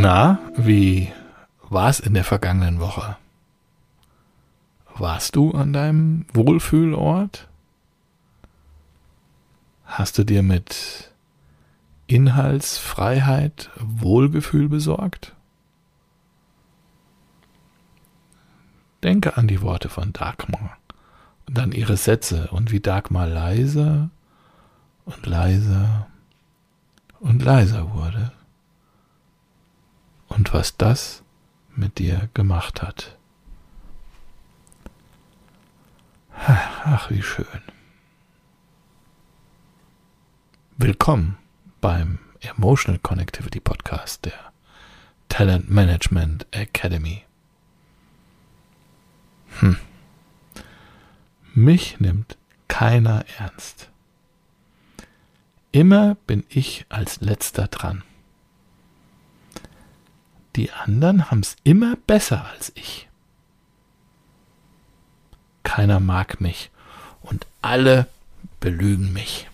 Na, wie war's in der vergangenen Woche? Warst du an deinem Wohlfühlort? Hast du dir mit Inhaltsfreiheit Wohlgefühl besorgt? Denke an die Worte von Dagmar und an ihre Sätze und wie Dagmar leiser und leiser und leiser wurde und was das mit dir gemacht hat. Ach, wie schön. Willkommen beim Emotional Connectivity Podcast der Talent Management Academy. Hm. Mich nimmt keiner ernst. Immer bin ich als letzter dran. Die anderen haben es immer besser als ich. Keiner mag mich und alle belügen mich.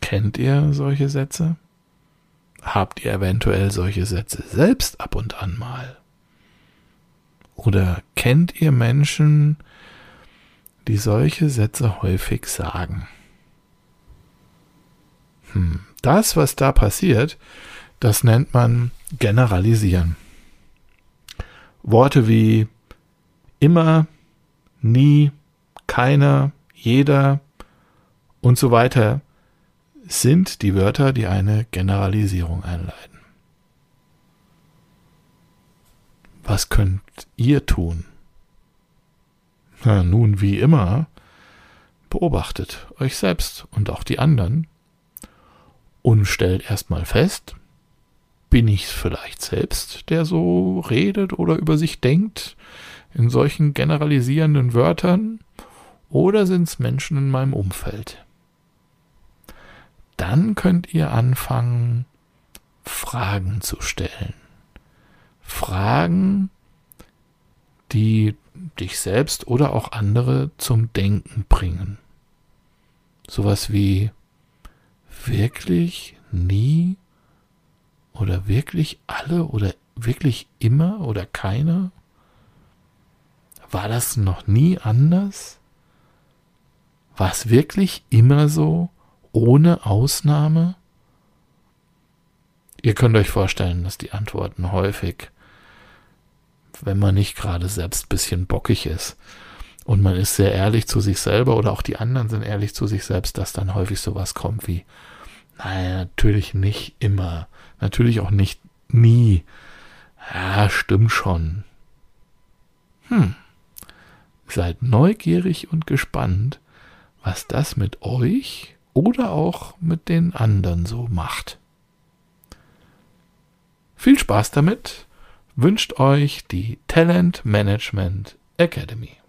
Kennt ihr solche Sätze? Habt ihr eventuell solche Sätze selbst ab und an mal? Oder kennt ihr Menschen, die solche Sätze häufig sagen? Hm, das, was da passiert, das nennt man Generalisieren. Worte wie immer, nie, keiner, jeder und so weiter sind die Wörter, die eine Generalisierung einleiten. Was könnt ihr tun? Na, nun, wie immer, beobachtet euch selbst und auch die anderen und stellt erstmal fest, bin ich vielleicht selbst, der so redet oder über sich denkt, in solchen generalisierenden Wörtern, oder sind es Menschen in meinem Umfeld? Dann könnt ihr anfangen, Fragen zu stellen. Fragen, die dich selbst oder auch andere zum Denken bringen. Sowas wie wirklich nie oder wirklich alle oder wirklich immer oder keiner? War das noch nie anders? War es wirklich immer so, ohne Ausnahme? Ihr könnt euch vorstellen, dass die Antworten häufig, wenn man nicht gerade selbst ein bisschen bockig ist und man ist sehr ehrlich zu sich selber oder auch die anderen sind ehrlich zu sich selbst, dass dann häufig sowas kommt wie, Nein, natürlich nicht immer. Natürlich auch nicht nie. Ja, stimmt schon. Hm. Seid neugierig und gespannt, was das mit euch oder auch mit den anderen so macht. Viel Spaß damit wünscht euch die Talent Management Academy.